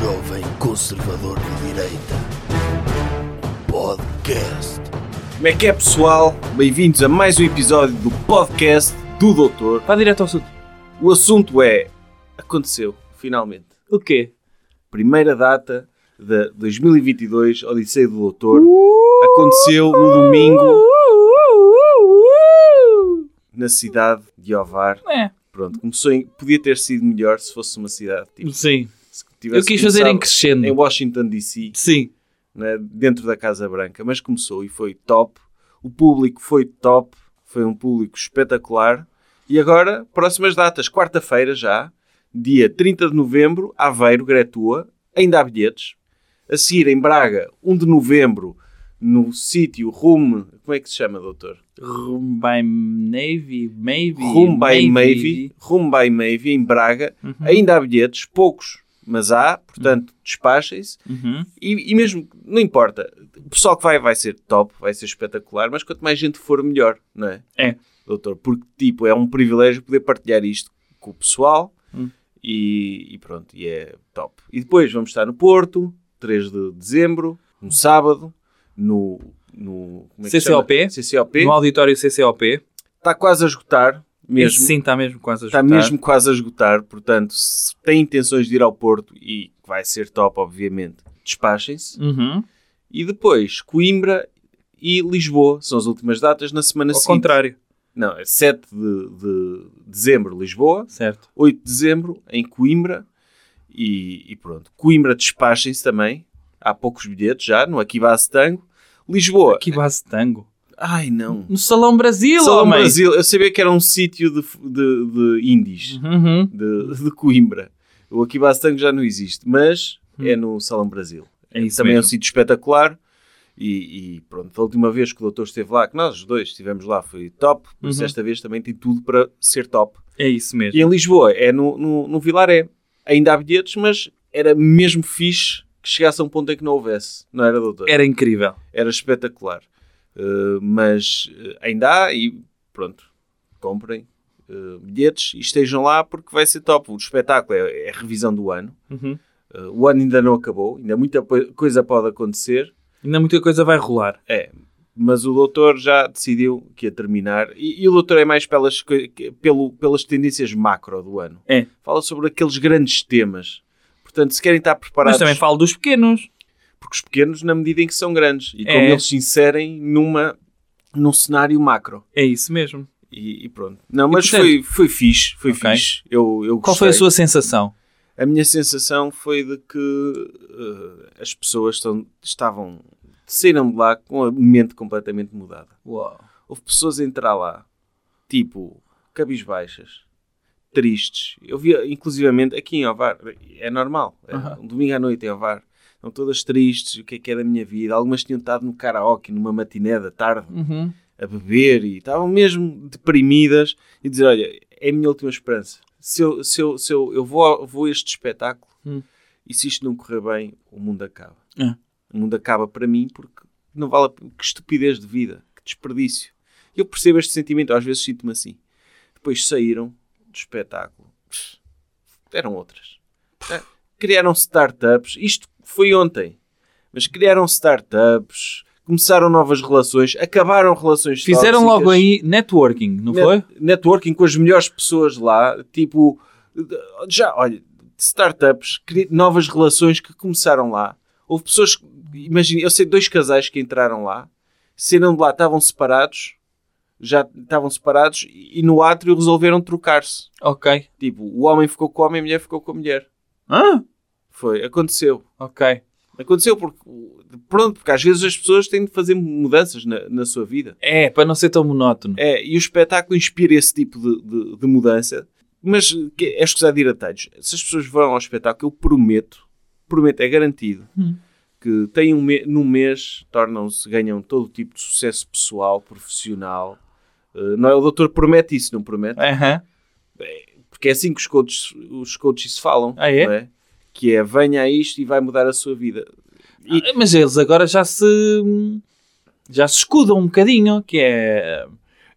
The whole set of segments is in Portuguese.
jovem conservador de direita. Podcast. Como é que é, pessoal? Bem-vindos a mais um episódio do podcast do Doutor. Vá direto ao assunto. O assunto é... Aconteceu, finalmente. O quê? Primeira data de 2022, Odisseia do Doutor. Aconteceu no domingo na cidade de Ovar. É, Pronto, começou em... Podia ter sido melhor se fosse uma cidade tipo... sim. Se tivesse Eu quis fazer em crescendo. Em Washington DC. Sim. né, dentro da Casa Branca, mas começou e foi top. O público foi top, foi um público espetacular. E agora, próximas datas, quarta-feira já, dia 30 de novembro, Aveiro, Gretua, ainda há bilhetes. A seguir, em Braga, 1 de novembro, no sítio Rume, como é que se chama, doutor? Rum by Navy, maybe. Rume by. Mavie, Rume by Mavie, em Braga, Uhum. ainda há bilhetes, poucos, mas há, portanto, despachem-se. Uhum. E, e mesmo, não importa, o pessoal que vai vai ser top, vai ser espetacular, mas quanto mais gente for, melhor, não é? É. Doutor, porque, tipo, é um privilégio poder partilhar isto com o pessoal Hum. e, e pronto, e é top. E depois vamos estar no Porto, 3 de dezembro, no sábado, no... no como é? CCOP. CCOP. No auditório CCOP. Está quase a esgotar, mesmo. Esse sim está mesmo quase a Está esgotar. mesmo quase a esgotar, portanto, se tem intenções de ir ao Porto, e vai ser top, obviamente, despachem-se. Uhum. E depois, Coimbra e Lisboa. São as últimas datas na semana Ao seguinte. contrário. Não, é 7 de, de dezembro, Lisboa. Certo. 8 de dezembro, em Coimbra. E, e pronto. Coimbra despachem-se também. Há poucos bilhetes já, no Aquibase Tango. Lisboa. Que base de tango. Ai, não. No Salão Brasil, Salão homem. Brasil. Eu sabia que era um sítio de, de, de indies. Uhum. De, de Coimbra. O Aquibase Tango já não existe. Mas é no Salão Brasil. É isso também é um mesmo. sítio espetacular. E, e pronto, a última vez que o doutor esteve lá, que nós os dois estivemos lá, foi top. Isso Uhum. esta vez também tem tudo para ser top. É isso mesmo. E em Lisboa é no, no, no Vilaré. Ainda há bilhetes, mas era mesmo fixe que chegasse a um ponto em que não houvesse. Não era, doutor? Era incrível. Era espetacular. Uh, mas uh, ainda há e pronto, comprem uh, bilhetes e estejam lá porque vai ser top. O espetáculo é, é a revisão do ano. Uhum. Uh, o ano ainda não acabou, ainda muita coisa pode acontecer. Ainda muita coisa vai rolar. É, mas o doutor já decidiu que ia terminar. E, e o doutor é mais pelas, pelo, pelas tendências macro do ano. É. Fala sobre aqueles grandes temas. Portanto, se querem estar Mas preparados, também falo dos pequenos. Os pequenos, na medida em que são grandes, e como É. eles se inserem numa, num cenário macro. É isso mesmo. E, e pronto. Não, mas portanto- foi, foi fixe. Foi Ok. fixe. Eu, eu Qual foi a sua sensação? A minha sensação foi de que eh, as pessoas estão- estavam saíram de lá com a mente completamente mudada. Uau. Houve pessoas a entrar lá, tipo, cabisbaixas, tristes. Eu via, inclusivamente, aqui em Ovar, é normal, é, um domingo à noite em Ovar, estão todas tristes, o que é que é da minha vida. Algumas tinham estado no karaoke, numa matiné da tarde, Uhum. a beber e estavam mesmo deprimidas e dizer, olha, é a minha última esperança. Se eu, se eu, se eu, eu vou, a- vou a este espetáculo Hum. e se isto não correr bem, o mundo acaba. É. O mundo acaba para mim porque não vale a. Que estupidez de vida, que desperdício. Eu percebo este sentimento, às vezes sinto-me assim. Depois saíram do espetáculo. Pff, Eram outras. É, Criaram startups. Isto foi ontem. Mas criaram startups, começaram novas relações, acabaram relações Fizeram tóxicas. logo aí networking, não Net- foi? Networking com as melhores pessoas lá, tipo, já, olha, startups, novas relações que começaram lá. Houve pessoas, imagina, eu sei dois casais que entraram lá, saíram de lá, estavam separados, já estavam separados e no átrio resolveram trocar-se. Ok. Tipo, o homem ficou com o homem, a mulher ficou com a mulher. Ah, Foi, aconteceu. ok. Aconteceu porque, pronto, porque às vezes as pessoas têm de fazer mudanças na, na sua vida. É, para não ser tão monótono. É, e o espetáculo inspira esse tipo de, de, de mudança. Mas que- é escusado ir a talhos. Se as pessoas vão ao espetáculo, eu prometo, prometo, é garantido, Hum. que têm um me num mês, tornam-se, ganham todo tipo de sucesso pessoal, profissional. Uh, não é? O doutor promete isso, não promete? Aham. Porque é assim que os coaches, os coaches falam, Ah, é? Que é, venha a isto e vai mudar a sua vida. E- Ah, Mas eles agora já se já se escudam um bocadinho, que é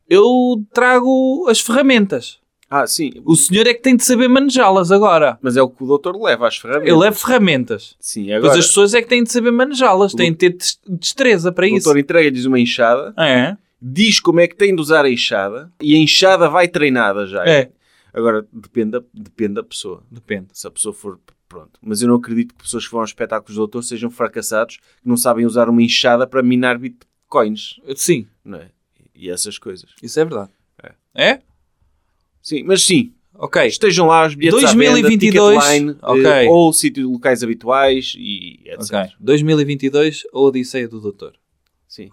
eu trago as ferramentas. Ah, sim. O senhor é que tem de saber manejá-las agora. Mas é o que o doutor leva às ferramentas. Ele é ferramentas. Sim, Pois agora as pessoas é que têm de saber manejá-las. Têm de ter des- destreza para o isso. doutor entrega-lhes uma enxada, É. diz como é que tem de usar a enxada e a enxada vai treinada já. É. Agora, depende depende da pessoa. Depende. Se a pessoa for... Pronto. Mas eu não acredito que pessoas que vão aos espetáculos do doutor sejam fracassados, que não sabem usar uma enxada para minar bitcoins, Sim, não é? E essas coisas. isso é verdade. É? Sim, mas sim, Ok. estejam lá os bilhetes 2022, à venda, eh, ou sítios locais habituais e etc. Ok. 2022, a Odisseia do Doutor. Sim.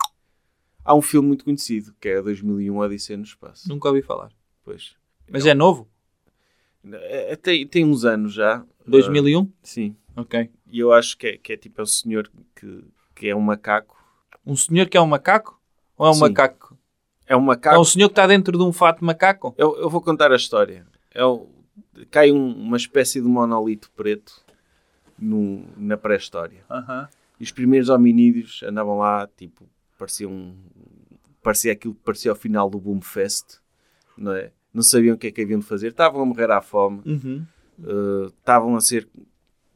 Há um filme muito conhecido, que é 2001 Odisseia no Espaço. Nunca ouvi falar. Pois. Mas é novo? É, é, tem, tem uns anos já. 2001? Ah, sim. Ok. E eu acho que é, que é tipo é um senhor que, que é um macaco. Um senhor que é um macaco? Ou é um Sim. macaco? É um É macaco. um senhor que está dentro de um fato de macaco? Eu, eu vou contar a história. É o- cai um- uma espécie de monolito preto no- na pré-história. E os primeiros hominídeos andavam lá, tipo, pareciam. Parecia aquilo que parecia ao final do Boom Fest, não é? Não sabiam o que é que haviam de fazer, estavam a morrer à fome, Uhum. eh, estavam a ser.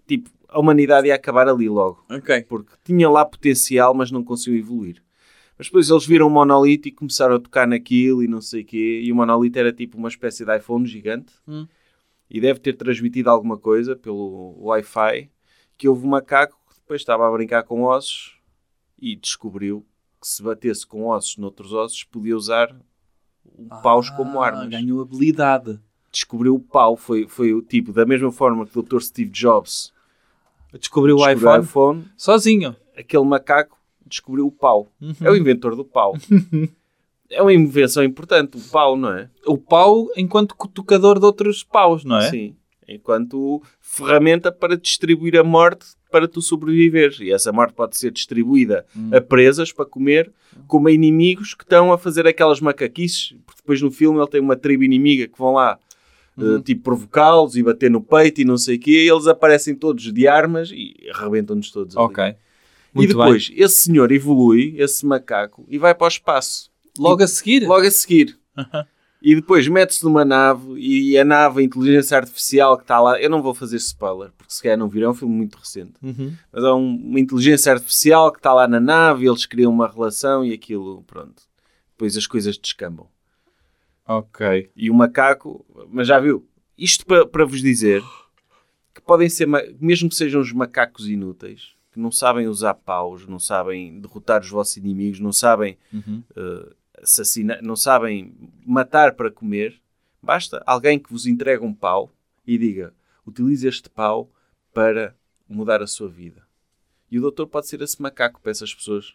Tipo, a humanidade ia acabar ali logo, Ok. porque tinha lá potencial, mas não conseguiu evoluir. Mas depois eles viram o monolito e começaram a tocar naquilo e não sei o quê, e o monolito era tipo uma espécie de iPhone gigante Hum. e deve ter transmitido alguma coisa pelo Wi-Fi que houve um macaco que depois estava a brincar com ossos e descobriu que se batesse com ossos noutros ossos podia usar o paus como Ah, armas. Ganhou habilidade. Descobriu o pau, foi, foi o tipo, da mesma forma que o Dr. Steve Jobs Descobriu o iPhone iPhone, sozinho. aquele macaco descobriu o pau. Uhum. É o inventor do pau. é uma invenção importante, o pau, não é? O pau enquanto tocador de outros paus, não é? Sim. Enquanto ferramenta para distribuir a morte para tu sobreviveres. E essa morte pode ser distribuída Hum. a presas para comer, como a inimigos que estão a fazer aquelas macaquices. Porque depois no filme ele tem uma tribo inimiga que vão lá Uhum. eh, tipo provocá-los e bater no peito e não sei o quê. E eles aparecem todos de armas e arrebentam-nos todos. ali. Ok. E Muito depois esse senhor evolui, esse macaco, e vai para o espaço. bem. Logo a seguir? Logo a seguir. E depois mete-se numa nave e a nave, a inteligência artificial que está lá, eu não vou fazer spoiler, porque se calhar não viram, é um filme muito recente. Uhum. Mas há um- uma inteligência artificial que está lá na nave, eles criam uma relação e aquilo, pronto. Depois as coisas descambam. Ok. E o macaco, mas já viu? Isto para, para vos dizer que podem ser, mesmo que sejam os macacos inúteis, que não sabem usar paus, não sabem derrotar os vossos inimigos, não sabem Uhum. eh, assassinar, não sabem matar para comer, basta alguém que vos entregue um pau e diga: utilize este pau para mudar a sua vida. E o doutor pode ser esse macaco para essas pessoas.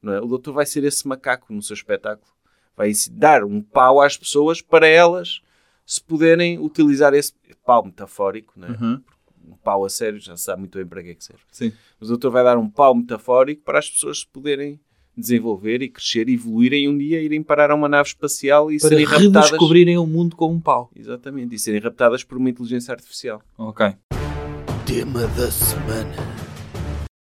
Não é? O doutor vai ser esse macaco no seu espetáculo. Vai dar um pau às pessoas para elas se puderem utilizar esse pau metafórico. Não é? Uhum. Um pau a sério já se sabe muito bem para que é que serve. Sim. Mas o doutor vai dar um pau metafórico para as pessoas se poderem desenvolver e crescer e evoluírem e um dia irem parar a uma nave espacial e Para serem raptadas. redescobrirem o mundo com um pau. Exatamente, e serem raptadas por uma inteligência artificial. Ok. Tema da semana.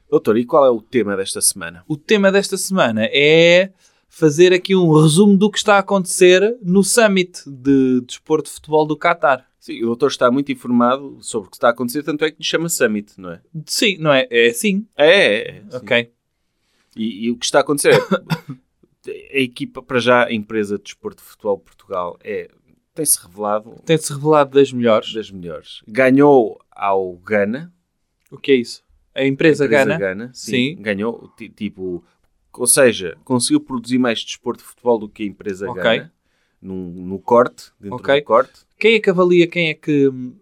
Doutor, e qual é o tema desta semana? O tema desta semana é fazer aqui um resumo do que está a acontecer no Summit de Desporto de Futebol do Qatar. Sim, o doutor está muito informado sobre o que está a acontecer, tanto é que lhe chama Summit, não é? Sim, não é? É sim. É, é. é, sim. E, e o que está a acontecer é a equipa, para já, a empresa de desporto de futebol de Portugal é, tem-se revelado Tem-se revelado das melhores. das melhores. Ganhou ao Gana, O que é isso? A empresa, a empresa Gana? Gana, sim, Sim. ganhou, ti- tipo, ou seja, conseguiu produzir mais desporto de futebol do que a empresa Ok. Gana, no, no corte, dentro Ok. do corte. Quem é que avalia quem é que hum,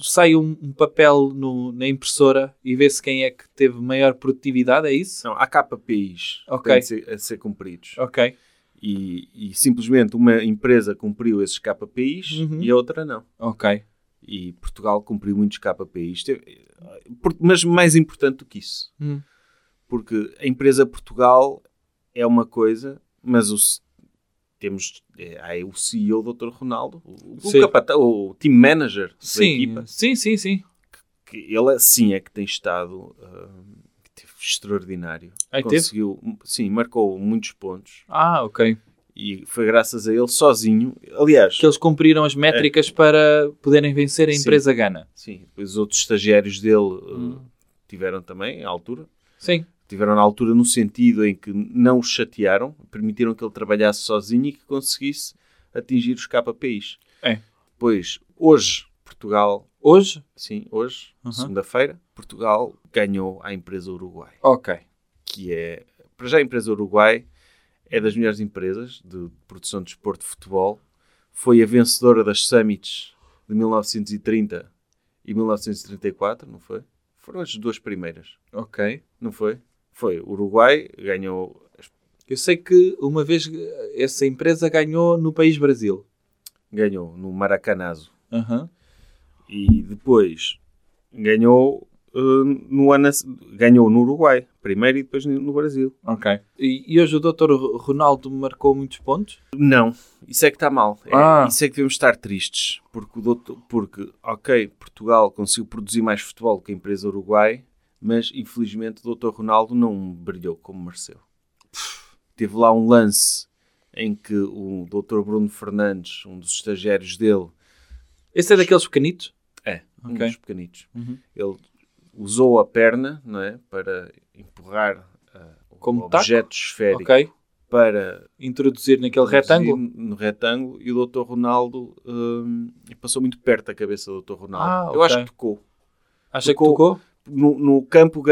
sai um, um papel no- na impressora e vê-se quem é que teve maior produtividade? É isso? Não, há KPIs que Ok. têm de ser, a ser cumpridos. Ok. E, e simplesmente uma empresa cumpriu esses KPIs Uhum. e a outra não. Ok. E Portugal cumpriu muitos KPIs. Teve- Mas mais importante do que isso, Hum. porque a empresa Portugal é uma coisa, mas o, temos é, o CEO, o Dr. Ronaldo, o, o, Sim. capata- o team manager da Sim, equipa, sim, sim, sim. que ele sim é que tem estado ah, que teve extraordinário. Teve? Conseguiu, sim, marcou muitos pontos Ah, ok. E foi graças a ele, sozinho. Aliás, Que eles cumpriram as métricas para poderem vencer a Sim. empresa Gana. sim, depois os outros estagiários dele uh, Hum. tiveram também, à altura. Sim. Tiveram na altura no sentido em que não o chatearam, permitiram que ele trabalhasse sozinho e que conseguisse atingir os KPIs. É. Pois, hoje, Portugal, Hoje? sim, hoje, Uhum. segunda-feira, Portugal ganhou à empresa Uruguai, Ok. que é, para já a empresa Uruguai é das melhores empresas de produção de desporto de futebol, foi a vencedora das Summits de 1930 e 1934, não foi? Foram as duas primeiras, Ok. não foi? Foi, o Uruguai ganhou Eu sei que uma vez essa empresa ganhou no país Brasil. ganhou no Maracanazo Aham. e depois ganhou uh, no ano, ganhou no Uruguai primeiro e depois no Brasil. Ok. E, e hoje o Dr. Ronaldo marcou muitos pontos? Não, isso é que está mal. É, Ah. Isso é que devemos estar tristes porque o doutor, porque ok Portugal conseguiu produzir mais futebol que a empresa Uruguai, mas infelizmente o Dr Ronaldo não brilhou como mereceu. Teve lá um lance em que o Dr Bruno Fernandes, um dos estagiários dele, Esse é daqueles pequenitos? É, um Ok. dos pequenitos. Uhum. Ele usou a perna, não é? Para empurrar o Como objeto esférico Ok. para Introduzir naquele retângulo? introduzir no retângulo e o Dr. Ronaldo passou muito perto da cabeça do Dr. Ronaldo. Ah, Eu ok. acho que tocou. Acha que Tocou- tocou? No, no campo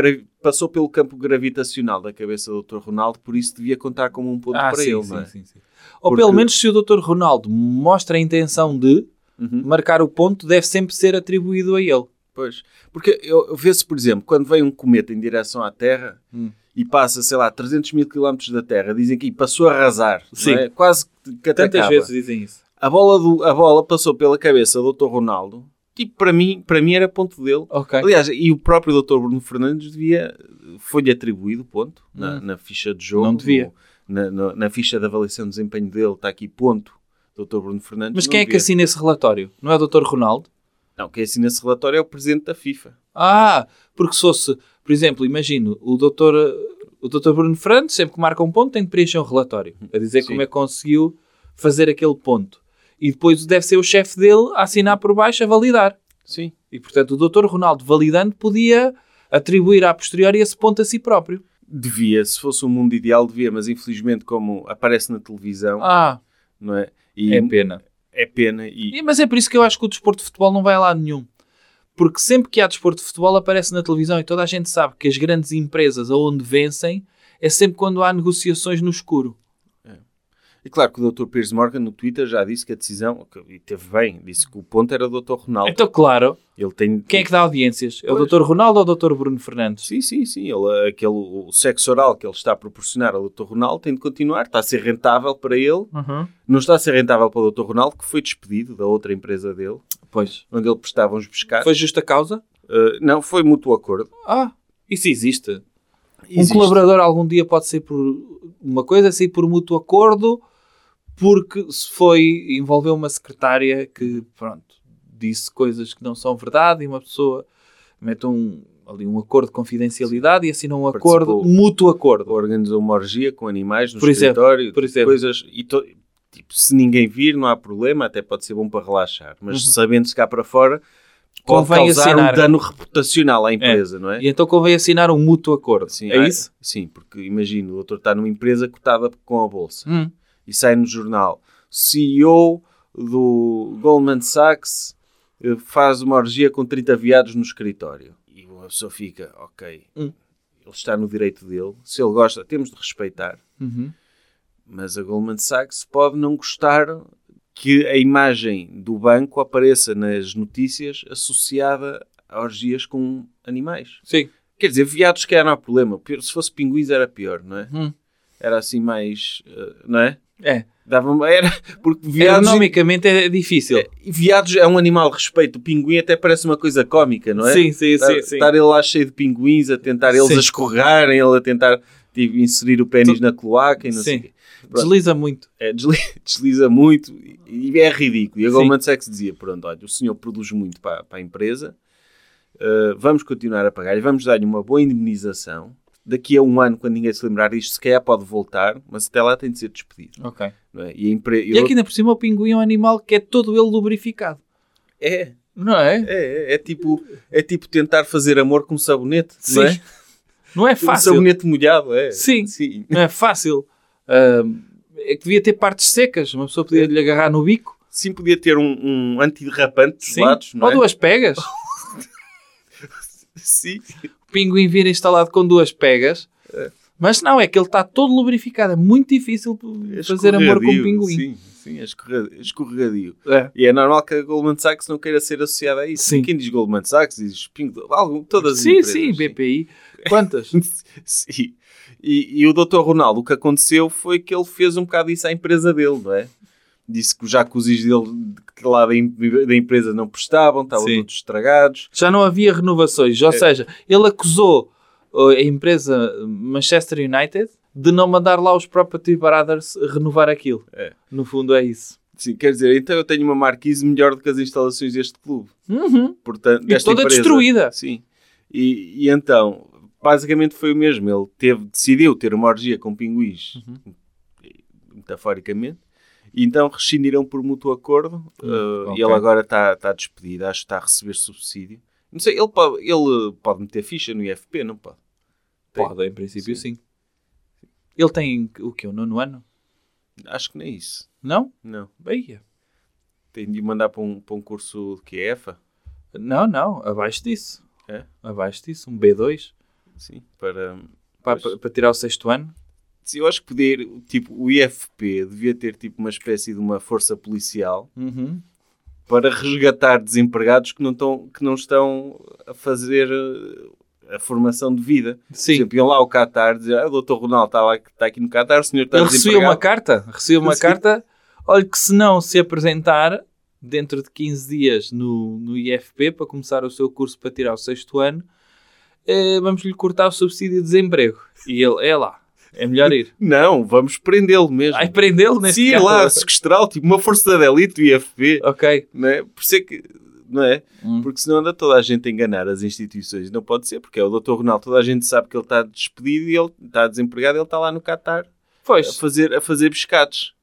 passou pelo campo gravitacional da cabeça do Dr. Ronaldo, por isso devia contar como um ponto Ah, para sim, ele, sim, não é? sim, sim. Ou Porque- pelo menos se o Dr. Ronaldo mostra a intenção de Uhum. marcar o ponto, deve sempre ser atribuído a ele. Pois. Porque eu, eu vê-se, por exemplo, quando vem um cometa em direção à Terra Hum. e passa, sei lá, 300 mil quilómetros da Terra, dizem que passou a arrasar. Sim. É? Quase que até Tantas acaba. vezes dizem isso. A bola, do, a bola passou pela cabeça do Dr. Ronaldo. Tipo, para mim, para mim era ponto dele. Ok. Aliás, e o próprio Dr. Bruno Fernandes devia, foi-lhe atribuído ponto na, Hum. na ficha de jogo. Não devia. na, na- na ficha de avaliação de desempenho dele está aqui ponto, Dr. Bruno Fernandes. Mas quem é que devia. assina esse relatório? Não é o Dr. Ronaldo? Não, quem assina esse relatório é o Presidente da FIFA. Ah, porque se fosse, por exemplo, imagino, o Dr. O Dr. Bruno Fernandes, sempre que marca um ponto, tem de preencher um relatório a dizer Sim. como é que conseguiu fazer aquele ponto. E depois deve ser o chefe dele a assinar por baixo a validar. Sim. E portanto o Dr. Ronaldo validando podia atribuir a posteriori esse ponto a si próprio. Devia, se fosse um mundo ideal, devia, mas infelizmente, como aparece na televisão, Ah, não é? E é pena. é pena. E, E- Mas é por isso que eu acho que o desporto de futebol não vai a lado nenhum. Porque sempre que há desporto de futebol aparece na televisão e toda a gente sabe que as grandes empresas aonde vencem é sempre quando há negociações no escuro. E claro que o Dr. Piers Morgan no Twitter já disse que a decisão, e teve bem, disse que o ponto era o Dr. Ronaldo. Então, claro, Ele tem. quem é que dá audiências? É o Pois. Dr. Ronaldo ou o Dr. Bruno Fernandes? Sim, sim, sim. Ele, aquele, o sexo oral que ele está a proporcionar ao Dr. Ronaldo tem de continuar. Está a ser rentável para ele. Uhum. Não está a ser rentável para o Dr. Ronaldo, que foi despedido da outra empresa dele, Pois. onde ele prestava uns pescados. Foi justa causa? Uh, não, foi mútuo acordo. Ah, isso existe. Existe. Um colaborador algum dia pode ser por uma coisa, sair por mútuo acordo, porque se foi, envolveu uma secretária que, pronto, disse coisas que não são verdade e uma pessoa mete um, ali um acordo de confidencialidade e assina um acordo, Participou. um mútuo acordo. Organizou uma orgia com animais no Por exemplo, escritório. por exemplo. Coisas, e to- tipo, se ninguém vir, não há problema. Até pode ser bom para relaxar. Mas Uhum. sabendo-se cá para fora, pode Convém causar assinar. um dano reputacional à empresa, não é? E então convém assinar um mútuo acordo. Sim, é ah, isso? Sim, porque imagina, o doutor está numa empresa cotada com a bolsa Hum. e sai no jornal. CEO do Goldman Sachs eh, faz uma orgia com 30 viados no escritório. E uma pessoa fica, ok, Hum. ele está no direito dele. Se ele gosta, temos de respeitar. Uhum. Mas a Goldman Sachs pode não gostar que a imagem do banco apareça nas notícias associada a orgias com animais. Sim. Quer dizer, viados que não há problema. Se fosse pinguins era pior, não é? Hum. Era assim mais... eh, não é? É. Dava era porque viados, Ergonomicamente é difícil. viados é um animal de respeito. O pinguim até parece uma coisa cómica, não é? Sim, sim, estar, sim, sim. estar ele lá cheio de pinguins a tentar eles Sim. a escorregarem, ele a tentar tipo, inserir o pênis na cloaca e não sei o Sim. quê. Pronto. Desliza muito. É, desli- desliza muito e é ridículo. E a Sim. Goldman Sachs dizia: pronto, olha, o senhor produz muito para, para a empresa, uh, vamos continuar a pagar e vamos dar-lhe uma boa indemnização. daqui a um ano, quando ninguém se lembrar disto, se calhar pode voltar, mas até lá tem de ser despedido. Ok. É? E, empre... E aqui ainda por cima o pinguim é um animal que é todo ele lubrificado. é, Não é? é, é, é tipo, é tipo tentar fazer amor com sabonete, não é? Sim. Não é Um fácil. sabonete molhado, é. Sim. Sim. Não é fácil. Ahm, é que devia ter partes secas. Uma pessoa podia lhe agarrar no bico. Sim, podia ter um, um antiderrapante dos Sim. lados, não Ou é? duas pegas. Sim. o pinguim vir instalado com duas pegas. Mas não, é que ele está todo lubrificado. É muito difícil fazer amor com um Escorregadio, pinguim. Sim, sim, é escorre- escorregadio. É. E é normal que a Goldman Sachs não queira ser associada a isso. Sim. Quem diz Goldman Sachs diz Pingo, algo, todas as Sim, empresas. sim, BPI. Quantas? Sim. E, e o Dr. Ronaldo, o que aconteceu foi que ele fez um bocado isso à empresa dele, não é? Disse que os jacuzzis dele que lá da, da empresa não prestavam, estavam Sim. todos estragados. Já não havia renovações. Ou É. seja, ele acusou uh, a empresa Manchester United de não mandar lá os Property Brothers renovar aquilo. É. No fundo é isso. Sim, quer dizer, então eu tenho uma marquise melhor do que as instalações deste clube. Uhum. Portanto, E toda empresa. destruída. Sim. E, e então, basicamente foi o mesmo. Ele teve, decidiu ter uma orgia com pinguins, Uhum. metaforicamente, e então rescindiram por mútuo acordo. Hum, uh, ok. E ele agora está está despedido, acho que está a receber subsídio. Não sei, ele pode, ele pode meter ficha no IFP, não pode? Tem. Pode, em princípio Sim. sim. Ele tem o quê? O nono ano? Acho que nem isso. Não? Não. Bahia. Tem de mandar para um, para um curso que é EFA. Não, não. Abaixo disso. É? Abaixo disso. Um B2. Sim, para... Para, Pois. para tirar o sexto ano. Eu acho que poder, tipo, o IFP devia ter tipo uma espécie de uma força policial Uhum. para resgatar desempregados que não estão, que não estão a fazer eh, a formação de vida. Por Sim. exemplo, iam lá ao Qatar dizer, ah, o doutor Ronaldo está, lá, está aqui no Qatar, o senhor está Ele recebeu uma carta. Recebeu uma Sim. carta. Olha que se não se apresentar dentro de 15 dias no, no IFP para começar o seu curso para tirar o sexto ano, eh, vamos lhe cortar o subsídio de desemprego. E ele, é lá. É melhor ir. Não, vamos prendê-lo mesmo. Ai, prendê-lo neste Sim, caso. lá, sequestrá-lo, tipo uma força da elite do IFP. Ok. Não é? Por é que, não é? Hum. Porque senão anda toda a gente a enganar as instituições. Não pode ser, porque é o doutor Ronaldo, toda a gente sabe que ele está despedido e ele está desempregado, ele está lá no Qatar a Pois. fazer, a fazer pescados.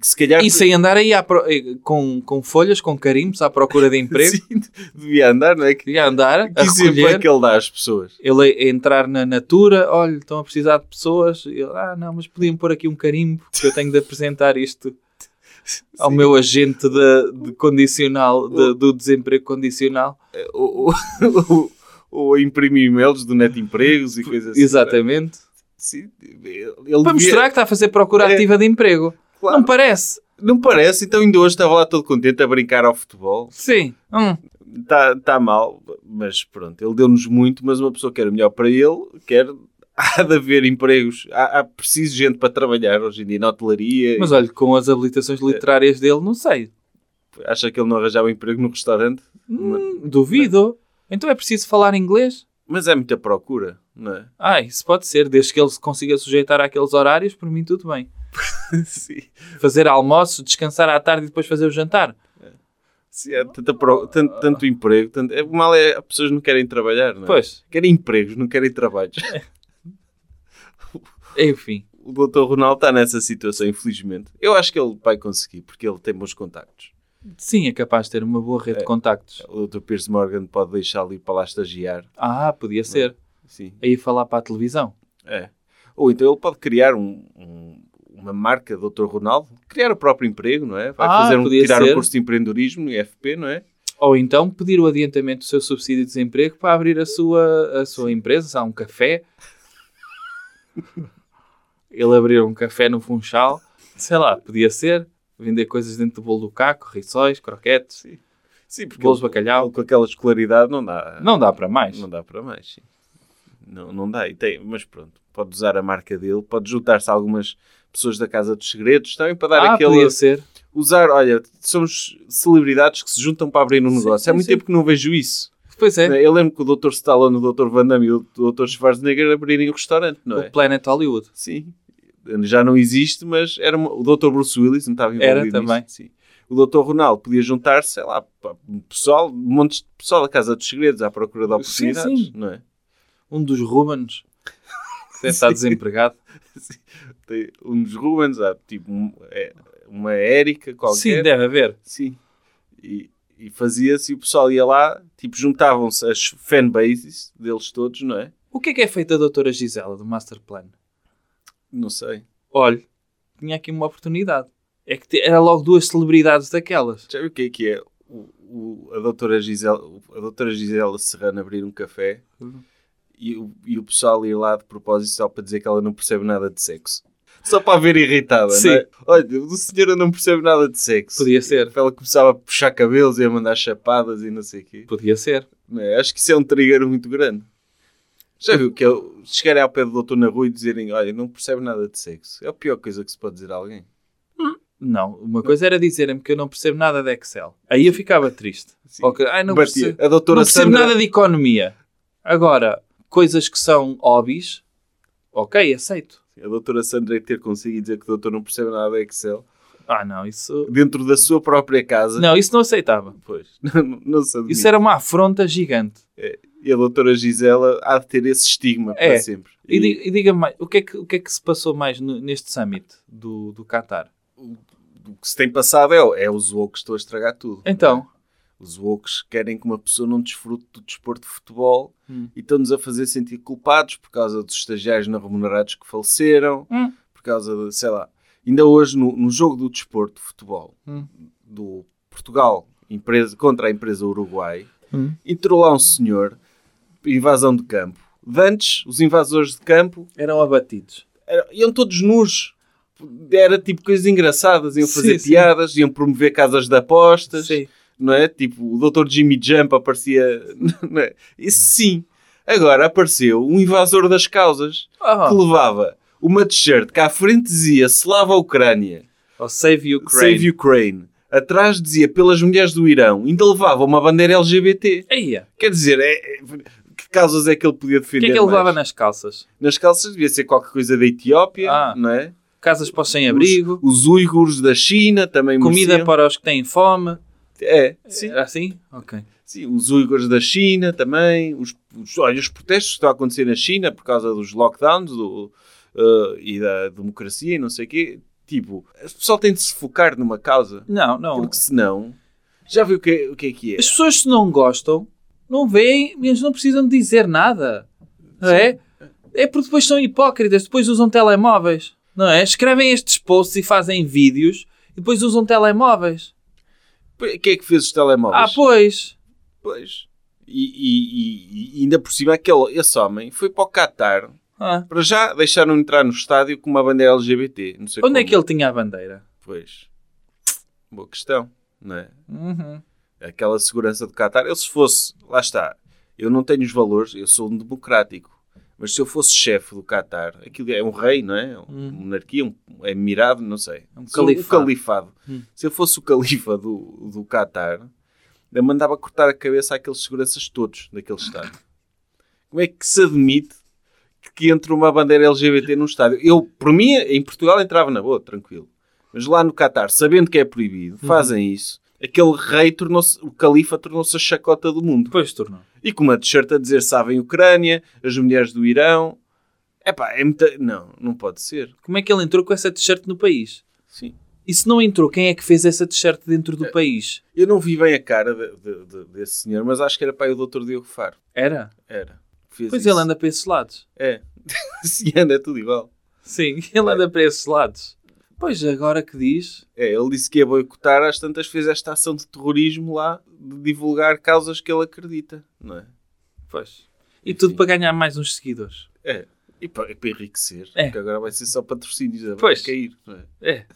Se calhar... E sem andar aí pro- eh, com, com folhas, com carimbos à procura de emprego. Sim, devia andar, não é? Que, Ia andar a que exemplo é que ele dá às pessoas? Ele a entrar na Natura, olha, estão a precisar de pessoas. Ele, ah, não, mas podiam pôr aqui um carimbo, que eu tenho de apresentar isto ao Sim. meu agente de, de condicional, de- do desemprego condicional. Ou, ou, imprimir e-mails do Net Empregos e coisas assim. Exatamente. Sim, ele Para devia- mostrar que está a fazer procura É. ativa de emprego. Claro. Não parece? Não parece, então ainda hoje estava lá todo contente a brincar ao futebol. Sim. Hum. Está tá mal, mas pronto, ele deu-nos muito, mas uma pessoa quer o melhor para ele, quer. Há de haver empregos, há, há preciso gente para trabalhar hoje em dia na hotelaria. Mas olha, com as habilitações literárias dele, não sei. Acha que ele não arranjava emprego no restaurante? Hum, duvido. Então é preciso falar inglês? Mas é muita procura, não é? Ah, isso pode ser. Desde que ele se consiga sujeitar àqueles horários, por mim tudo bem. Fazer almoço, descansar à tarde e depois fazer o jantar. Sim, é tanta pro- tanto, tanto emprego. Tanto, é, o mal é as pessoas não querem trabalhar, não é? Pois, Querem empregos, não querem trabalhos. enfim. o doutor Ronaldo está nessa situação, infelizmente. Eu acho que ele vai conseguir, porque ele tem bons contactos. Sim, é capaz de ter uma boa rede de contactos. O doutor Pierce Morgan pode deixá-lo ir para lá estagiar. Ah, podia ser. Sim, Aí falar para a televisão. é. Ou então ele pode criar um- um- uma marca, doutor Ronaldo, criar o próprio emprego, não é? Vai Ah, fazer um, tirar ser. um curso de empreendedorismo no IFP, não é? Ou então pedir o adiantamento do seu subsídio de desemprego para abrir a sua, a sua empresa, se há um café. Ele abrir um café no Funchal. Sei lá, podia ser. Vender coisas dentro do bolo do caco, rissóis, croquetes. Sim, porque Bolos de bacalhau. com aquela escolaridade não dá. Não dá para mais. Não dá para mais, sim. Não, não dá. E tem, mas pronto, pode usar a marca dele, pode juntar-se a algumas pessoas da Casa dos Segredos também para dar ah, aquele. podia ser. Usar, olha, somos celebridades que se juntam para abrir um Sim, negócio. sim, Há muito sim. tempo que não vejo isso. Pois é. Eu lembro que o Dr. Stallone, o Dr. Van Damme e o Dr. Schwarzenegger abrirem o restaurante, não é? O Planet Hollywood. Sim. Já não existe, mas era uma- o Dr. Bruce Willis, não estava envolvido Era nisso. também. Sim. O Dr. Ronaldo podia juntar-se, sei lá, um pessoal, um monte de pessoal da Casa dos Segredos à procura de Sim, oportunidades, sim. não é? Um dos Rubens. Deve estar desempregado. Tem um dos Rubens, há tipo é, uma Érica qualquer. Sim, deve haver. Sim. E, e fazia-se e o pessoal ia lá, tipo, juntavam-se as fanbases deles todos, não é? O que é que é feito a doutora Gisela do Master Plan? Não sei. Olha, tinha aqui uma oportunidade. É que era logo duas celebridades daquelas. Já viu o que é que é o, o- a, doutora Gisela, a doutora Gisela Serrano abrir um café e, o, e o pessoal ir lá de propósito só para dizer que ela não percebe nada de sexo? Só para ver irritada, Sim. não é? Olha, o senhor não percebe nada de sexo. Podia ser. Ela começava a puxar cabelos e a mandar chapadas e não sei o quê. Podia ser. É? Acho que isso é um trigger muito grande. Já viu que eu chegarem ao pé do doutor na rua e dizerem olha, não percebe nada de sexo. É a pior coisa que se pode dizer a alguém. Não, uma coisa era dizerem-me que eu não percebo nada de Excel. Aí eu ficava triste. Sim. Ou que, Ai, não Batia. percebo, A doutora não percebo Sandra... nada de economia. Agora, coisas que são hobbies, ok, aceito. A doutora Sandra ter conseguido dizer que o doutor não percebe nada de Excel Ah, não, isso... dentro da sua própria casa. Não, isso não aceitava. Pois, não, não se admite. Isso era uma afronta gigante. E a doutora Gisela há de ter esse estigma para É. sempre. E, e diga-me mais, o que, é que, o que é que se passou mais no- neste summit do, do Qatar? o que se tem passado é, é os woke que estão a estragar tudo. Então, Os woke querem que uma pessoa não desfrute do desporto de futebol Hum. e estão-nos a fazer sentir culpados por causa dos estagiários não remunerados que faleceram, Hum. por causa de, sei lá. Ainda hoje, no, no jogo do desporto de futebol Hum. do Portugal empresa, contra a empresa Uruguai, Hum. entrou lá um senhor, invasão de campo. Antes, os invasores de campo eram abatidos. Era- iam todos nus. Era tipo coisas engraçadas, iam Sim, fazer sim. piadas, iam promover casas de apostas, Sim. Não é? Tipo, o Dr. Jimmy Jump aparecia. Não é? Isso sim. Agora apareceu um invasor das causas Ah, que levava uma t-shirt que à frente dizia Slava Ucrânia, oh, save Ukraine. Save Ukraine. Atrás dizia pelas mulheres do Irão, ainda levava uma bandeira LGBT. Eia, Quer dizer, é- é- que causas é que ele podia o defender? que é que ele mais? levava nas calças? Nas calças devia ser qualquer coisa da Etiópia, Ah. não é? Casas para os sem-abrigo, Os, os uigures da China também comida mereciam. para os que têm fome. É, sim, assim? Ok. sim. Os uigures da China também. Os, os, olha, os protestos que estão a acontecer na China por causa dos lockdowns do, uh, e da democracia e não sei o quê. Tipo, o pessoal tem de se focar numa causa. Não, não. Porque senão... Já viu o que, o que é que é? As pessoas se não gostam, não veem, mas não precisam de dizer nada. Não é? É porque depois são hipócritas, depois usam telemóveis. Não é? Escrevem estes posts e fazem vídeos e depois usam telemóveis. Quem é que fez os telemóveis? Ah, pois. Pois. E, e- e- ainda por cima, aquele, esse homem foi para o Qatar. Ah. Para já deixaram entrar no estádio com uma bandeira LGBT. Não sei Onde é como. que ele tinha a bandeira? Pois. Boa questão, não é? Uhum. Aquela segurança do Qatar. Eu se fosse, lá está, eu não tenho os valores, eu sou um democrático. Mas se eu fosse chefe do Qatar, aquilo é um rei, não é? Uma monarquia, um é emirado, não sei. Um Sou califado. O califado. Hum. Se eu fosse o califa do, do Qatar, eu mandava cortar a cabeça àqueles seguranças todos daquele estádio. Como é que se admite que entre uma bandeira LGBT num estádio? Eu, por mim, em Portugal entrava na boa, tranquilo. Mas lá no Qatar, sabendo que é proibido, fazem isso. Aquele rei tornou-se, o califa tornou-se a chacota do mundo. Depois tornou. E com uma t-shirt a dizer sabem Ucrânia, as mulheres do Irão. Epá, é muita... Não, não pode ser. Como é que ele entrou com essa t-shirt no país? Sim. E se não entrou, quem é que fez essa t-shirt dentro do país? Eu não vi bem a cara de- de- de- desse senhor, mas acho que era para o Dr. Diogo Faro. Era? Era. Fez Pois isso. ele anda para esses lados. É. Se anda, é tudo igual. Sim, ele anda para esses lados. Pois, agora que diz... É, ele disse que ia boicotar, às tantas fez esta ação de terrorismo lá, de divulgar causas que ele acredita, não é? Pois. E tudo para ganhar mais uns seguidores. É. E para, e para enriquecer, É. porque agora vai ser só patrocínios a Pois. cair. Não é? É.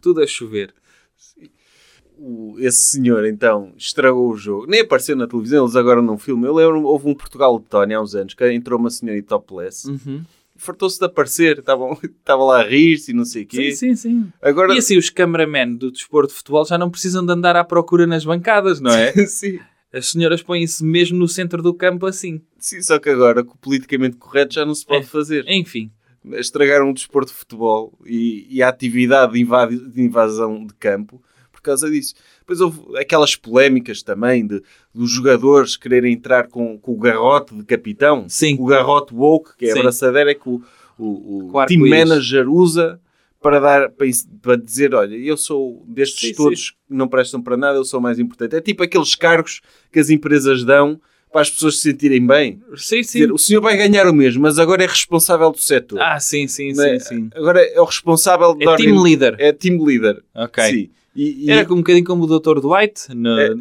Tudo a chover. O- esse senhor, então, estragou o jogo. Nem apareceu na televisão, eles agora não filmam. Eu lembro, houve um Portugal-Letónia há uns anos, que entrou uma senhora topless, Uhum. Fartou-se de aparecer, estavam- estava lá a rir-se e não sei o quê. Sim, sim, sim. Agora... E assim, os cameramen do desporto de futebol já não precisam de andar à procura nas bancadas, não é? sim. As senhoras põem-se mesmo no centro do campo assim. sim, só que agora, com o politicamente correto, já não se pode É. fazer. Enfim. Estragaram o desporto de futebol e, e a atividade de, de invasão de campo por causa disso. Depois houve aquelas polémicas também de, dos jogadores quererem entrar com, com o garrote de capitão. Sim. O garrote woke, que é a Sim. abraçadeira, é que o, o, o team manager usa para, dar, para, dizer, olha, eu sou destes Sim, todos que não prestam para nada, eu sou o mais importante. É tipo aqueles cargos que as empresas dão para as pessoas se sentirem bem. Sim, sim. Dizer, o senhor vai ganhar o mesmo, mas agora é responsável do setor. Ah, sim, sim, é? sim, sim. Agora é o responsável da É team leader. É team leader. Ok. Sim. E, e- Era um bocadinho como o Dr. Dwight no, É.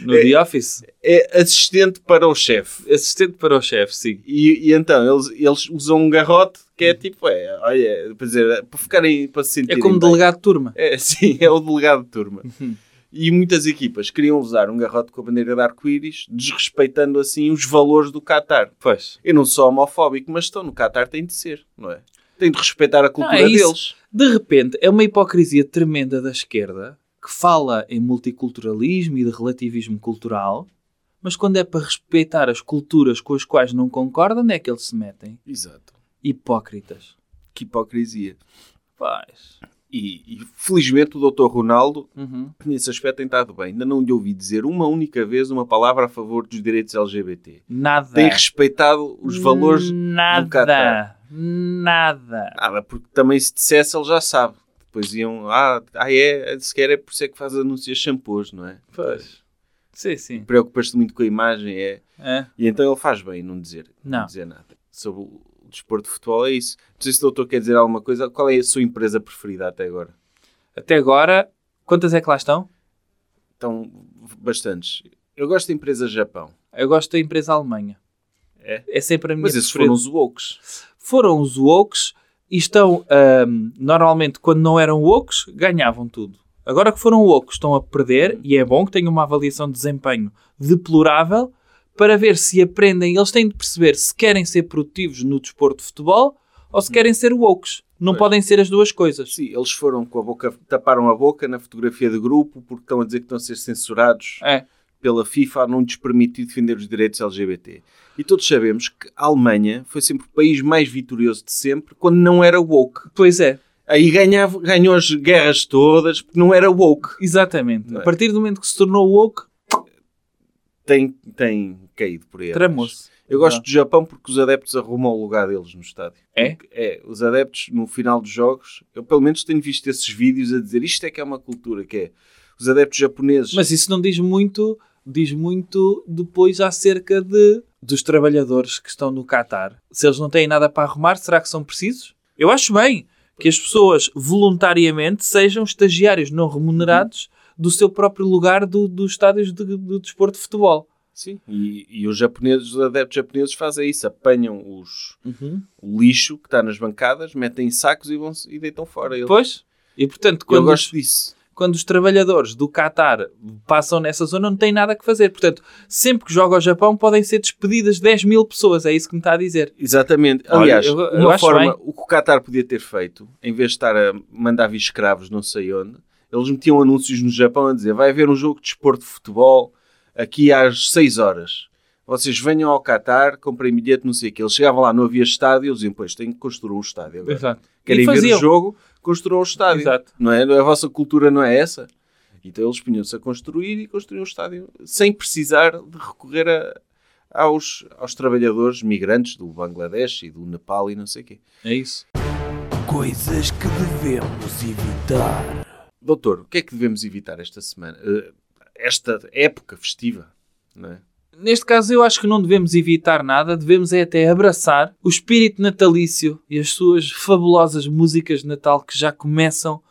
no É. The Office. é assistente para o chefe. Assistente para o chefe, sim. E, e então eles, eles usam um garrote que é tipo, é, olha, para dizer, para ficarem, para se É sentirem como bem. delegado de turma. É, sim, é o delegado de turma. Uhum. E muitas equipas queriam usar um garrote com a bandeira de arco-íris, desrespeitando assim os valores do Qatar. Pois. Eu não sou homofóbico, mas estão no Qatar, tem de ser, não é? Tem de respeitar a cultura é isso. deles. De repente, é uma hipocrisia tremenda da esquerda que fala em multiculturalismo e de relativismo cultural, mas quando é para respeitar as culturas com as quais não concordam, onde é que eles se metem? Exato. Hipócritas. Que hipocrisia. Pois. E, e, felizmente o Dr. Ronaldo, Uhum. nesse aspecto, tem estado bem. Ainda não lhe ouvi dizer uma única vez uma palavra a favor dos direitos LGBT. Nada. Tem respeitado os valores Nada. do Qatar. Nada. Nada, porque também se dissesse ele já sabe. Depois iam, ah, ah é, sequer é por isso é que faz anúncios shampoos, não é? Pois. Sim, sim. Preocupas-te muito com a imagem, é. É. E então ele faz bem não dizer, Não. dizer nada. Sobre o desporto de futebol é isso. Não sei se o doutor quer dizer alguma coisa. Qual é a sua empresa preferida até agora? Até agora, quantas é que lá estão? Estão bastantes. Eu gosto da empresa Japão. Eu gosto da empresa Alemanha. É? É sempre a minha Mas esses preferida. foram os woks. Foram os woks e estão, ahm, normalmente, quando não eram woks, ganhavam tudo. Agora que foram woks, estão a perder e é bom que tenham uma avaliação de desempenho deplorável para ver se aprendem. Eles têm de perceber se querem ser produtivos no desporto de futebol ou se querem ser woks. Não Pois. podem ser as duas coisas. Sim, eles foram com a boca, taparam a boca na fotografia de grupo porque estão a dizer que estão a ser censurados É. pela FIFA não lhes permitir defender os direitos LGBT. E todos sabemos que a Alemanha foi sempre o país mais vitorioso de sempre quando não era woke. Pois é, Aí ganhava, ganhou as guerras todas porque não era woke. exatamente. É? A partir do momento que se tornou woke, Tem, tem caído por aí. tramou-se. Eu gosto do Japão porque os adeptos arrumam o lugar deles no estádio. É? É, os adeptos no final dos jogos, eu pelo menos tenho visto esses vídeos a dizer isto é que é uma cultura, que é os adeptos japoneses. Mas isso não diz muito, diz muito depois acerca de, dos trabalhadores que estão no Qatar. Se eles não têm nada para arrumar, será que são precisos? Eu acho bem que as pessoas voluntariamente sejam estagiários não remunerados do seu próprio lugar do, dos estádios de, do desporto de futebol. Sim. E, e os japoneses, os adeptos japoneses fazem isso, apanham os, o lixo que está nas bancadas, metem em sacos e, vão e deitam fora. Eles. Pois? E portanto, eu quando, gosto os, disso. Quando os trabalhadores do Qatar passam nessa zona, não têm nada que fazer. Portanto, sempre que joga ao Japão, podem ser despedidas 10 mil pessoas. É isso que me está a dizer. Exatamente. Olha, Aliás, eu- eu uma acho forma, bem. o que o Qatar podia ter feito, em vez de estar a mandar vir escravos não sei onde, eles metiam anúncios no Japão a dizer vai haver um jogo de desporto de futebol aqui às 6 horas. Vocês venham ao Qatar, comprem bilhete, não sei o quê. Eles chegavam lá, não havia estádio, eles diziam, pois, tem que construir um estádio agora. Exato. Querem E ver o jogo, construam o estádio. Exato. Não é? A vossa cultura não é essa? Então eles punham-se a construir e construíam o estádio sem precisar de recorrer a- aos, aos trabalhadores migrantes do Bangladesh e do Nepal e não sei o quê. É isso. Coisas que devemos evitar. Doutor, o que é que devemos evitar esta semana? Eh, esta época festiva, não é? Neste caso, eu acho que não devemos evitar nada, devemos é até abraçar o espírito natalício e as suas fabulosas músicas de Natal que já começam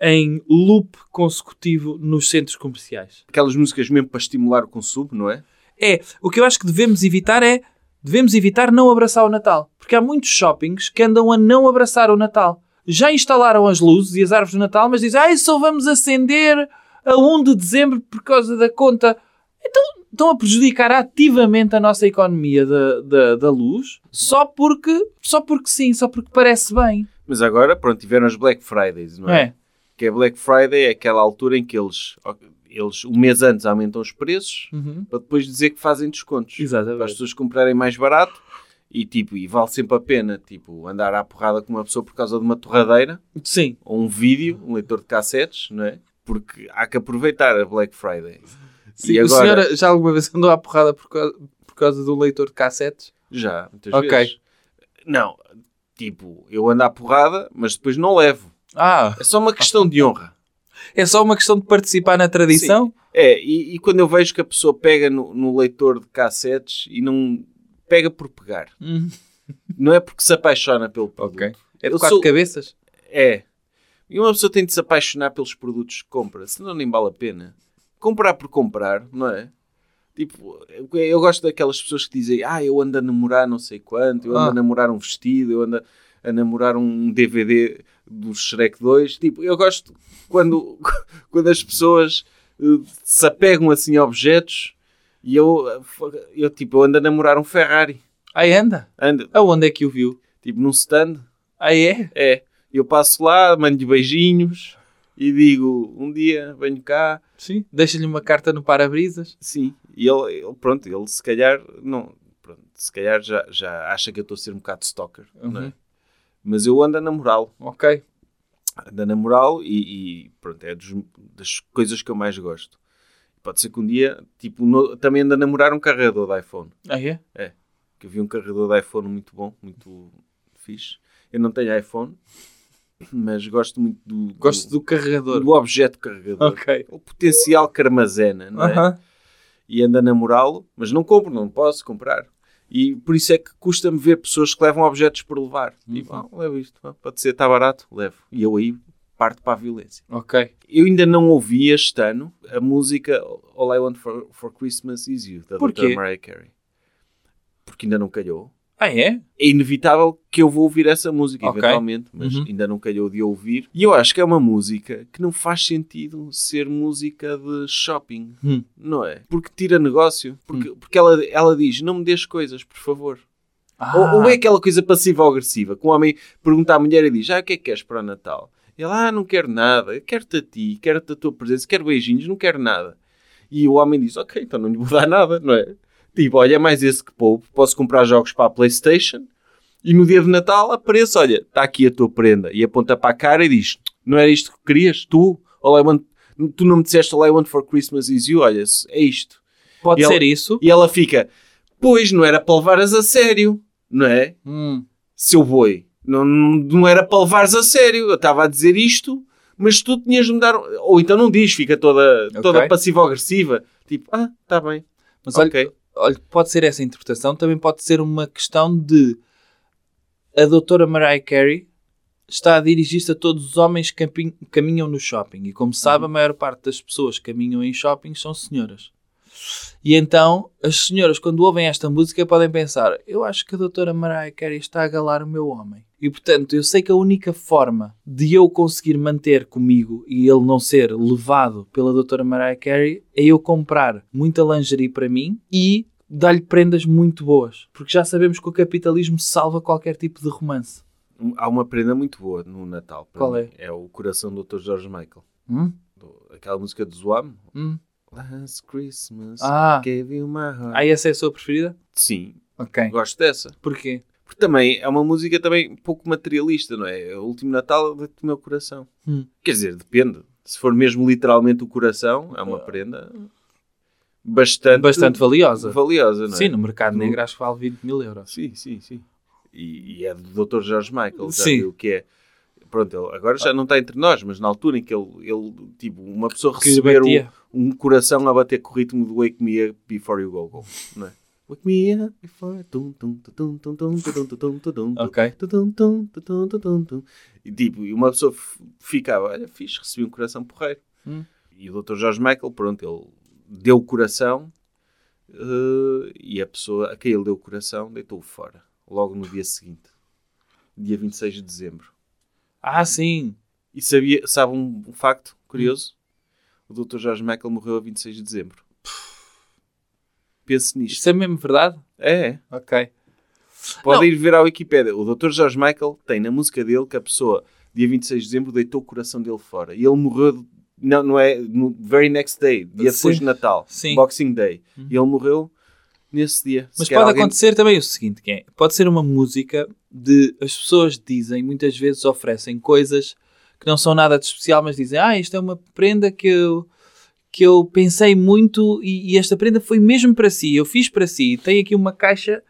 em loop consecutivo nos centros comerciais. Aquelas músicas mesmo para estimular o consumo, não é? É, o que eu acho que devemos evitar é devemos evitar não abraçar o Natal, porque há muitos shoppings que andam a não abraçar o Natal. Já instalaram as luzes e as árvores de Natal, mas dizem, ai, só vamos acender a 1 de dezembro por causa da conta. Então estão a prejudicar ativamente a nossa economia da, da, da luz só porque, só porque sim, só porque parece bem. Mas agora, pronto, tiveram as Black Fridays, não é? É. Que é Black Friday é aquela altura em que eles, eles um mês antes aumentam os preços Uhum. para depois dizer que fazem descontos. Para as Exatamente. pessoas comprarem mais barato e, tipo, e vale sempre a pena tipo, andar à porrada com uma pessoa por causa de uma torradeira Sim. ou um vídeo, um leitor de cassetes, não é? Porque há que aproveitar a Black Friday. Sim, e O agora, senhor já alguma vez andou à porrada por causa, por causa do leitor de cassetes? já, muitas Ok. vezes. Não, tipo, eu ando à porrada, mas depois não levo. Ah, É só uma questão de honra. é só uma questão de participar na tradição? É, e, e quando eu vejo que a pessoa pega no, no leitor de cassetes e não pega por pegar, Hum, não é porque se apaixona pelo produto. ok. É de Eu quatro sou- cabeças? É. E uma pessoa tem de se apaixonar pelos produtos que compra, senão nem vale a pena. Comprar por comprar, não é? Tipo, eu- gosto daquelas pessoas que dizem ah, eu ando a namorar não sei quanto, eu ando Ah. a namorar um vestido, eu ando a, namorar um DVD do Shrek 2. Tipo, eu gosto quando, quando as pessoas eh, se apegam assim a objetos e eu, eh, eu, tipo, eu ando a namorar um Ferrari. Aí anda. Ando, Aonde é que o viu? tipo, num stand. Aí é? É, eu passo lá, mando-lhe beijinhos e digo, um dia venho cá, Sim. Deixa-lhe uma carta no para-brisas. sim. E ele, ele, pronto, ele se calhar, não, pronto, se calhar já, já acha que eu estou a ser um bocado stalker, não é? Uhum. Mas eu ando a namorá-lo, Ok. ando a namorá-lo e, e, pronto, é dos- das coisas que eu mais gosto. Pode ser que um dia, tipo, no- também ando a namorar um carregador de iPhone. Aí é? Que eu vi um carregador de iPhone muito bom, muito fixe. Eu não tenho iPhone, mas gosto muito do, Gosto do carregador. do objeto carregador. Ok. O potencial que armazena, não é? Aham. E anda a namorá-lo, mas não compro, não posso comprar. E por isso é que custa-me ver pessoas que levam objetos por levar. Tipo, Uhum. ah, levo isto, pode ser, está barato, levo. E eu aí parto para a violência. Ok. Eu ainda não ouvi este ano a música All I Want for, for Christmas Is You, da Porquê? Mariah Carey. Porque ainda não calhou. Ah, é? É inevitável que eu vou ouvir essa música, Ok. eventualmente, mas Uhum. ainda não calhou de ouvir. E eu acho que é uma música que não faz sentido ser música de shopping, Hum. não é? Porque tira negócio. Porque, porque ela, ela diz: não me des coisas, por favor. Ah, Ou, ou é aquela coisa passiva-agressiva, que um homem pergunta à mulher e diz: Ah, o que é que queres para o Natal? E ela: Ah, não quero nada, quero-te a ti, quero-te a tua presença, quero beijinhos, não quero nada. E o homem diz: Ok, então não lhe vou dar nada, não é? Tipo, olha, é mais esse que pouco, posso comprar jogos para a Playstation e no dia de Natal apareço: Olha, está aqui a tua prenda. E aponta para a cara e diz: Não era isto que querias? Tu? All I want... Tu não me disseste All I want for Christmas is you? Olha, é isto. Pode e ser ela- isso? E ela fica: Pois, não era para levares a sério, não é? Hum. seu boi, não, não, era para levares a sério. Eu estava a dizer isto, mas tu tinhas de me dar. Ou então não diz, fica toda, toda Ok. passiva-agressiva. Tipo, ah, está bem. Mas olha, ok. Olha, pode ser essa interpretação, também pode ser uma questão de a doutora Mariah Carey está a dirigir-se a todos os homens que caminham no shopping. E como sabe, a maior parte das pessoas que caminham em shopping são senhoras. E então, as senhoras, quando ouvem esta música, podem pensar: eu acho que a doutora Mariah Carey está a galar o meu homem. E portanto, eu sei que a única forma de eu conseguir manter comigo e ele não ser levado pela doutora Mariah Carey é eu comprar muita lingerie para mim e dar-lhe prendas muito boas. Porque já sabemos que o capitalismo salva qualquer tipo de romance. Há uma prenda muito boa no Natal. Qual mim. é? É o coração do Dr. George Michael. Hum? Aquela música do Zoam. Hum? Last Christmas, Ah. gave you my heart. Ah, essa é a sua preferida? Sim, Ok. gosto dessa. Porquê? Porque também é uma música também um pouco materialista, não é? O último Natal é do meu coração. Hum. Quer dizer, depende. Se for mesmo literalmente o coração, é uma prenda bastante, Bastante valiosa. valiosa, não é? Sim, no mercado negro acho que vale 20 mil euros. Sim, sim, sim. E, e é do Dr. George Michael, já Sim. viu o que é. Pronto, ele agora já não está entre nós, mas na altura em que ele, ele tipo, uma pessoa receber um, um coração a bater com o ritmo do Wake Me Up Before You Go Go, não é? Wake me up before. Ok. E tipo, e uma pessoa ficava, olha, fixe, recebi um coração porreiro. Hum. E o Dr. George Michael, pronto, ele deu o coração uh, e a pessoa a quem ele deu o coração deitou-o fora, logo no dia seguinte, dia 26 de dezembro. Ah, sim! E sabia, sabe um, um facto curioso? Hum. O Dr. George Michael morreu a 26 de dezembro. Pense nisto. Isso é mesmo verdade? É, Ok. pode Não. ir ver à Wikipédia. O Dr. George Michael tem na música dele que a pessoa, dia 26 de dezembro, deitou o coração dele fora. E ele morreu, não, não é, no very next day, dia Sim. depois de Natal, Sim. Uhum. Boxing Day. E ele morreu nesse dia. Mas pode alguém- acontecer também o seguinte, que é, pode ser uma música de as pessoas dizem, muitas vezes oferecem coisas que não são nada de especial, mas dizem, ah, isto é uma prenda que eu, que eu pensei muito e, e esta prenda foi mesmo para si, eu fiz para si. Tem aqui uma caixa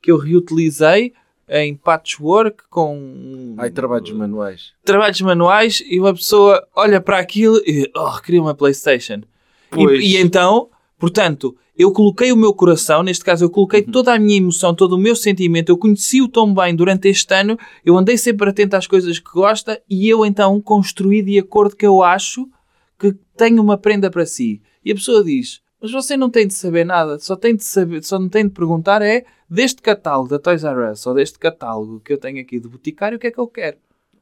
que eu reutilizei em patchwork, com Ai, trabalhos manuais. trabalhos manuais, e uma pessoa olha para aquilo e oh, queria uma Playstation. Pois. E, e então, portanto, eu coloquei o meu coração, neste caso eu coloquei toda a minha emoção, todo o meu sentimento, eu conheci-o tão bem durante este ano, eu andei sempre atento às coisas que gosta e eu então construí de acordo que eu acho que tenho uma prenda para si. E a pessoa diz, mas você não tem de saber nada, só tem de saber, só não tem de perguntar é deste catálogo da Toys R Us ou deste catálogo que eu tenho aqui de boticário, o que é que eu quero?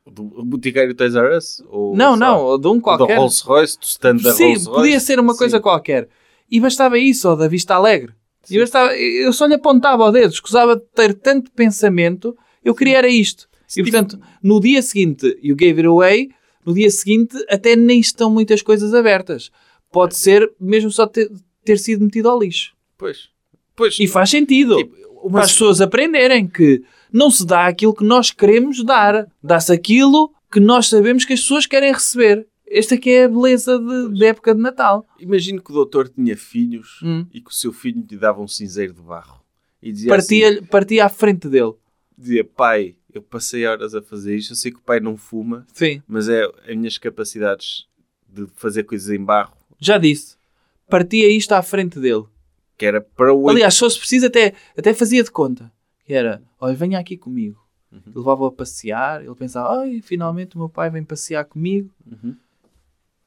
Do Boticário Toys R Us? Ou, não, não, lá, de um qualquer. Rolls Royce, do stand da Sim, Rolls Royce. podia ser uma coisa Sim. qualquer. E bastava isso, ou da Vista Alegre. E bastava, eu só lhe apontava ao dedo, escusava de ter tanto pensamento, eu queria era isto. E portanto, no dia seguinte, you gave it away, no dia seguinte até nem estão muitas coisas abertas. Pode ser mesmo só ter, ter sido metido ao lixo. Pois. Pois. E faz sentido. Tipo, Para as pessoas aprenderem que não se dá aquilo que nós queremos dar. Dá-se aquilo que nós sabemos que as pessoas querem receber. Esta aqui é a beleza de, da época de Natal. Imagino que o doutor tinha filhos Hum. e que o seu filho lhe dava um cinzeiro de barro. E dizia assim, Partia, partia à frente dele. dizia, pai, eu passei horas a fazer isto, eu sei que o pai não fuma, Sim, mas é as minhas capacidades de fazer coisas em barro, já disse. Partia isto à frente dele. que era para o... Aliás, se fosse preciso, até, até fazia de conta. Que era, olha, venha aqui comigo. Levava-o a passear. Ele pensava, ai, finalmente o meu pai vem passear comigo. Uhum.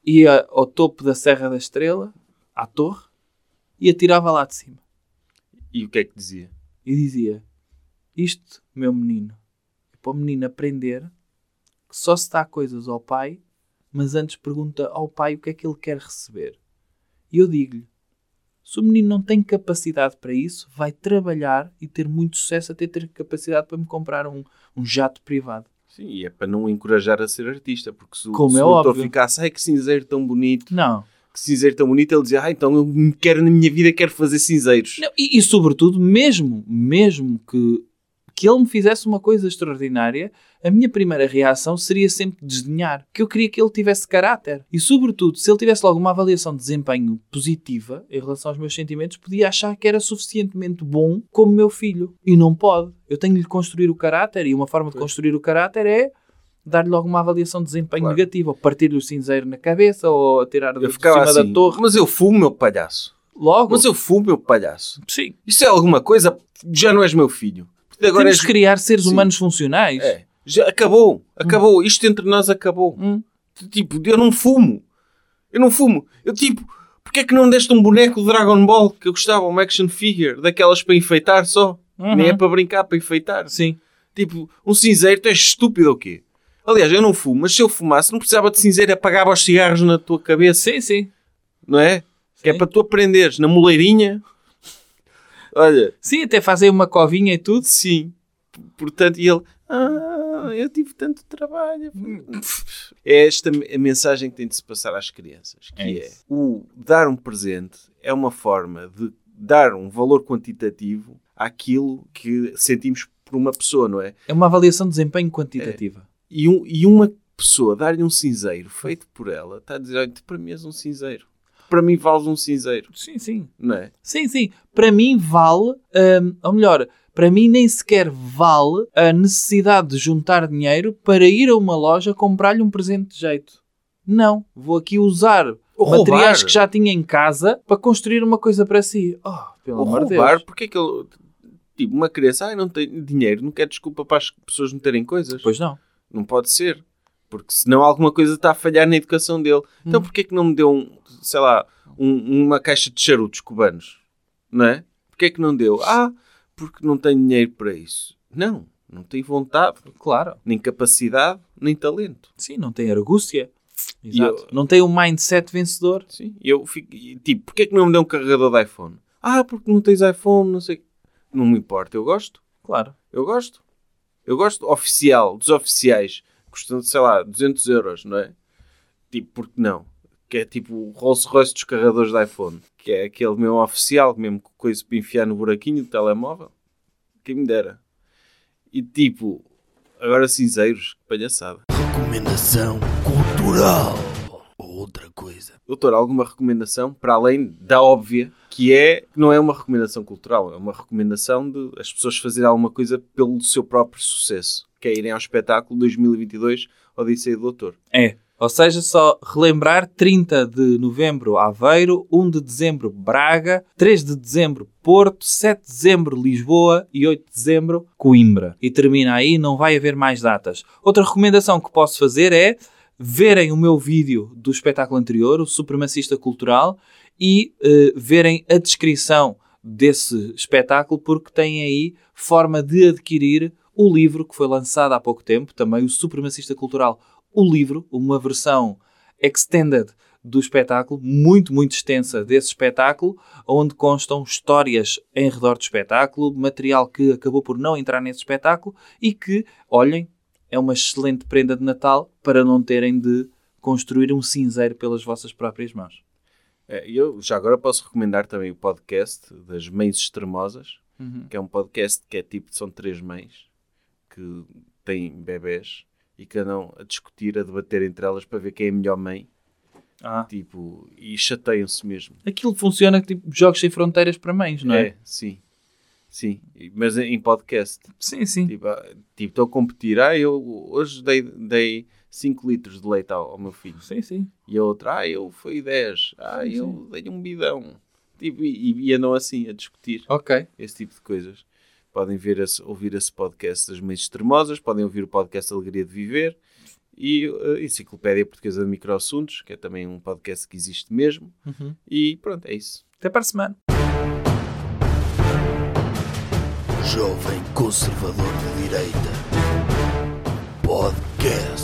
Ia ao topo da Serra da Estrela, à torre, e atirava lá de cima. E o que é que dizia? E dizia, isto, meu menino, para o menino aprender que só se dá coisas ao pai, mas antes pergunta ao pai o que é que ele quer receber. E eu digo-lhe, se o menino não tem capacidade para isso, vai trabalhar e ter muito sucesso até ter capacidade para me comprar um, um jato privado. Sim, e é para não o encorajar a ser artista, porque se, o- Como se é o doutor óbvio. ficasse, ai que cinzeiro tão bonito, Não. que cinzeiro tão bonito, ele dizia, ah, então eu quero na minha vida, quero fazer cinzeiros. Não, e, e, sobretudo, mesmo, mesmo que, que ele me fizesse uma coisa extraordinária, a minha primeira reação seria sempre desdenhar. Que eu queria que ele tivesse caráter. E, sobretudo, se ele tivesse logo uma avaliação de desempenho positiva em relação aos meus sentimentos, podia achar que era suficientemente bom como meu filho. E não pode. Eu tenho de construir o caráter e uma forma de construir o caráter é dar-lhe logo uma avaliação de desempenho Claro. negativa, ou partir-lhe o cinzeiro na cabeça, ou atirar de cima assim, da torre. mas eu fumo, meu palhaço. Logo, Mas eu fumo, meu palhaço. sim. Isso é alguma coisa? Já não és meu filho. Agora Temos és... de criar seres Sim. humanos funcionais. É. Já acabou. Acabou. Isto entre nós acabou. Hum. Tipo, eu não fumo. Eu não fumo. Eu tipo, porque é que não deste um boneco de Dragon Ball que eu gostava, uma action figure, daquelas para enfeitar só? Uhum. Nem é para brincar, para enfeitar. Sim. Tipo, um cinzeiro, tu és estúpido ou quê? Aliás, eu não fumo, mas se eu fumasse, não precisava de cinzeiro, apagava os cigarros na tua cabeça, Sim, sim. não é? Que é Sim. para tu aprenderes na moleirinha. Olha, Sim, até fazem uma covinha e tudo. sim. Portanto, e ele, ah, eu tive tanto trabalho. É esta a mensagem que tem de se passar às crianças, que É é, o dar um presente é uma forma de dar um valor quantitativo àquilo que sentimos por uma pessoa, não é? É uma avaliação de desempenho quantitativa. E, um- e uma pessoa dar-lhe um cinzeiro feito por ela está a dizer: Olha, para mim és um cinzeiro. Para mim vales um cinzeiro, Sim, sim. não é? Sim, sim. Para mim vale, hum, ou melhor, para mim nem sequer vale a necessidade de juntar dinheiro para ir a uma loja comprar-lhe um presente de jeito. Não. Vou aqui usar Ou materiais roubar. que já tinha em casa para construir uma coisa para si. Oh, pelo Ou amor de roubar, Deus. porque é que ele. Tipo, uma criança, ai, não tem dinheiro, não quer desculpa para as pessoas não terem coisas. Pois não. Não pode ser. Porque senão alguma coisa está a falhar na educação dele. Hum. Então porquê que não me deu, um, sei lá, um- uma caixa de charutos cubanos? Não é? Porquê que não deu? Ah, porque não tenho dinheiro para isso. Não, não tem vontade, Claro. nem capacidade, nem talento. Sim, não tem argúcia. Exato. eu- Não tem um mindset vencedor. Sim, eu fico, tipo, porquê que não me deu um carregador de iPhone? Ah, porque não tens iPhone, não sei. Não me importa, eu gosto. Claro. Eu gosto. Eu gosto oficial, dos oficiais. Custam, sei lá, 200 euros, não é? Tipo, porque não? Que é tipo o Rolls Royce dos carregadores de iPhone. Que é aquele mesmo oficial, mesmo com coisa para enfiar no buraquinho do telemóvel. Quem me dera. E tipo, agora cinzeiros, que palhaçada. Recomendação cultural. Outra coisa. Doutor, alguma recomendação para além da óbvia, que é não é uma recomendação cultural, é uma recomendação de as pessoas fazerem alguma coisa pelo seu próprio sucesso, que é irem ao espetáculo 2022 Odisseia do Doutor. É. Ou seja, só relembrar 30 de novembro Aveiro, 1 de dezembro Braga, 3 de dezembro Porto, 7 de dezembro Lisboa e 8 de dezembro Coimbra. E termina aí, não vai haver mais datas. Outra recomendação que posso fazer é verem o meu vídeo do espetáculo anterior, o Supremacista Cultural, e eh, verem a descrição desse espetáculo, porque tem aí forma de adquirir o livro que foi lançado há pouco tempo, também o Supremacista Cultural, o livro, uma versão extended do espetáculo, muito, muito extensa desse espetáculo, onde constam histórias em redor do espetáculo, material que acabou por não entrar nesse espetáculo e que, olhem, é uma excelente prenda de Natal para não terem de construir um cinzeiro pelas vossas próprias mãos. É, eu já agora posso recomendar também o podcast das Mães Extremosas, que é um podcast que é tipo, são três mães que têm bebés e que andam a discutir, a debater entre elas para ver quem é a melhor mãe. Ah. Tipo, e chateiam-se mesmo. Aquilo funciona tipo jogos sem fronteiras para mães, não é? sim. Sim, E- mas em podcast. Sim, sim. Tipo, ah, tipo, estou a competir. Ah, eu hoje dei, dei 5 litros de leite ao, ao meu filho. Sim, sim. E a outra, ah, eu fui 10. Ah, Sim, eu dei um bidão. Tipo, e, e andam assim a discutir Ok. esse tipo de coisas. Podem ver esse- ouvir esse podcast das Meias Extremosas, podem ouvir o podcast Alegria de Viver e a Enciclopédia Portuguesa de Microassuntos, que é também um podcast que existe mesmo. Uhum. E pronto, é isso. Até para a semana. Jovem Conservador de Direita. Podcast.